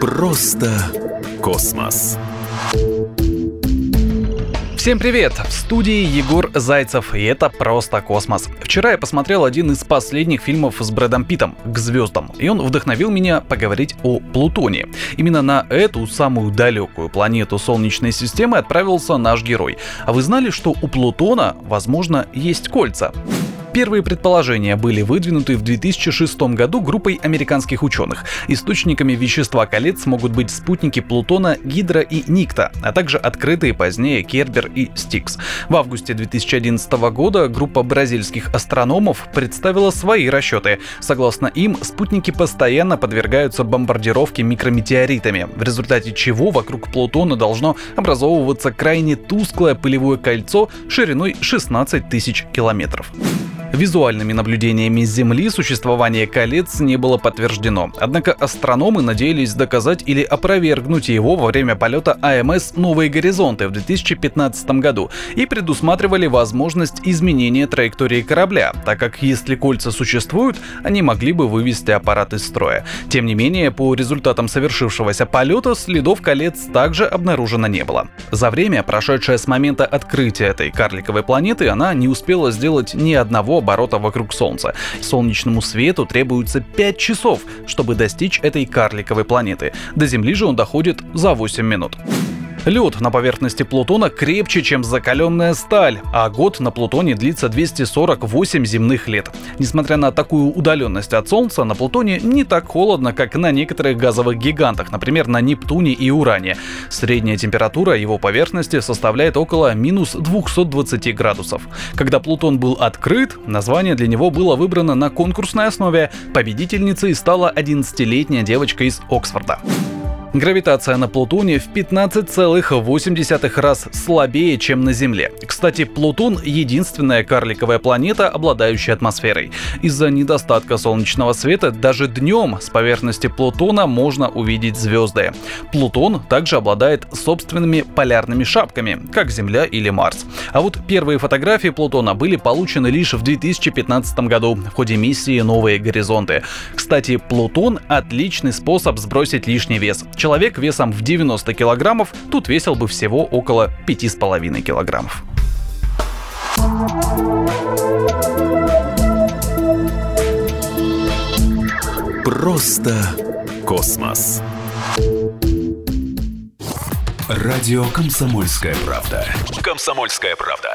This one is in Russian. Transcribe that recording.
Просто космос. Всем привет! В студии Егор Зайцев, и это «Просто космос». Вчера я посмотрел один из последних фильмов с Брэдом Питом «К звездам», и он вдохновил меня поговорить о Плутоне. Именно на эту самую далекую планету Солнечной системы отправился наш герой. А вы знали, что у Плутона, возможно, есть кольца? Первые предположения были выдвинуты в 2006 году группой американских ученых. Источниками вещества колец могут быть спутники Плутона Гидра и Никта, а также открытые позднее Кербер и Стикс. В августе 2011 года группа бразильских астрономов представила свои расчеты. Согласно им, спутники постоянно подвергаются бомбардировке микрометеоритами, в результате чего вокруг Плутона должно образовываться крайне тусклое пылевое кольцо шириной 16 тысяч километров. Визуальными наблюдениями Земли существование колец не было подтверждено. Однако астрономы надеялись доказать или опровергнуть его во время полета АМС «Новые горизонты» в 2015 году и предусматривали возможность изменения траектории корабля, так как если кольца существуют, они могли бы вывести аппарат из строя. Тем не менее, по результатам совершившегося полета следов колец также обнаружено не было. За время, прошедшее с момента открытия этой карликовой планеты, она не успела сделать ни одного оборота вокруг Солнца. Солнечному свету требуется 5 часов, чтобы достичь этой карликовой планеты. До Земли же он доходит за 8 минут. Лед на поверхности Плутона крепче, чем закаленная сталь, а год на Плутоне длится 248 земных лет. Несмотря на такую удаленность от Солнца, на Плутоне не так холодно, как на некоторых газовых гигантах, например, на Нептуне и Уране. Средняя температура его поверхности составляет около минус 220 градусов. Когда Плутон был открыт, название для него было выбрано на конкурсной основе. Победительницей стала 11-летняя девочка из Оксфорда. Гравитация на Плутоне в 15,8 раз слабее, чем на Земле. Кстати, Плутон — единственная карликовая планета, обладающая атмосферой. Из-за недостатка солнечного света даже днем с поверхности Плутона можно увидеть звезды. Плутон также обладает собственными полярными шапками, как Земля или Марс. А вот первые фотографии Плутона были получены лишь в 2015 году в ходе миссии «Новые горизонты». Кстати, Плутон — отличный способ сбросить лишний вес человек весом в 90 килограммов тут весил бы всего около 5,5 килограммов. Просто космос. Радио «Комсомольская правда». «Комсомольская правда».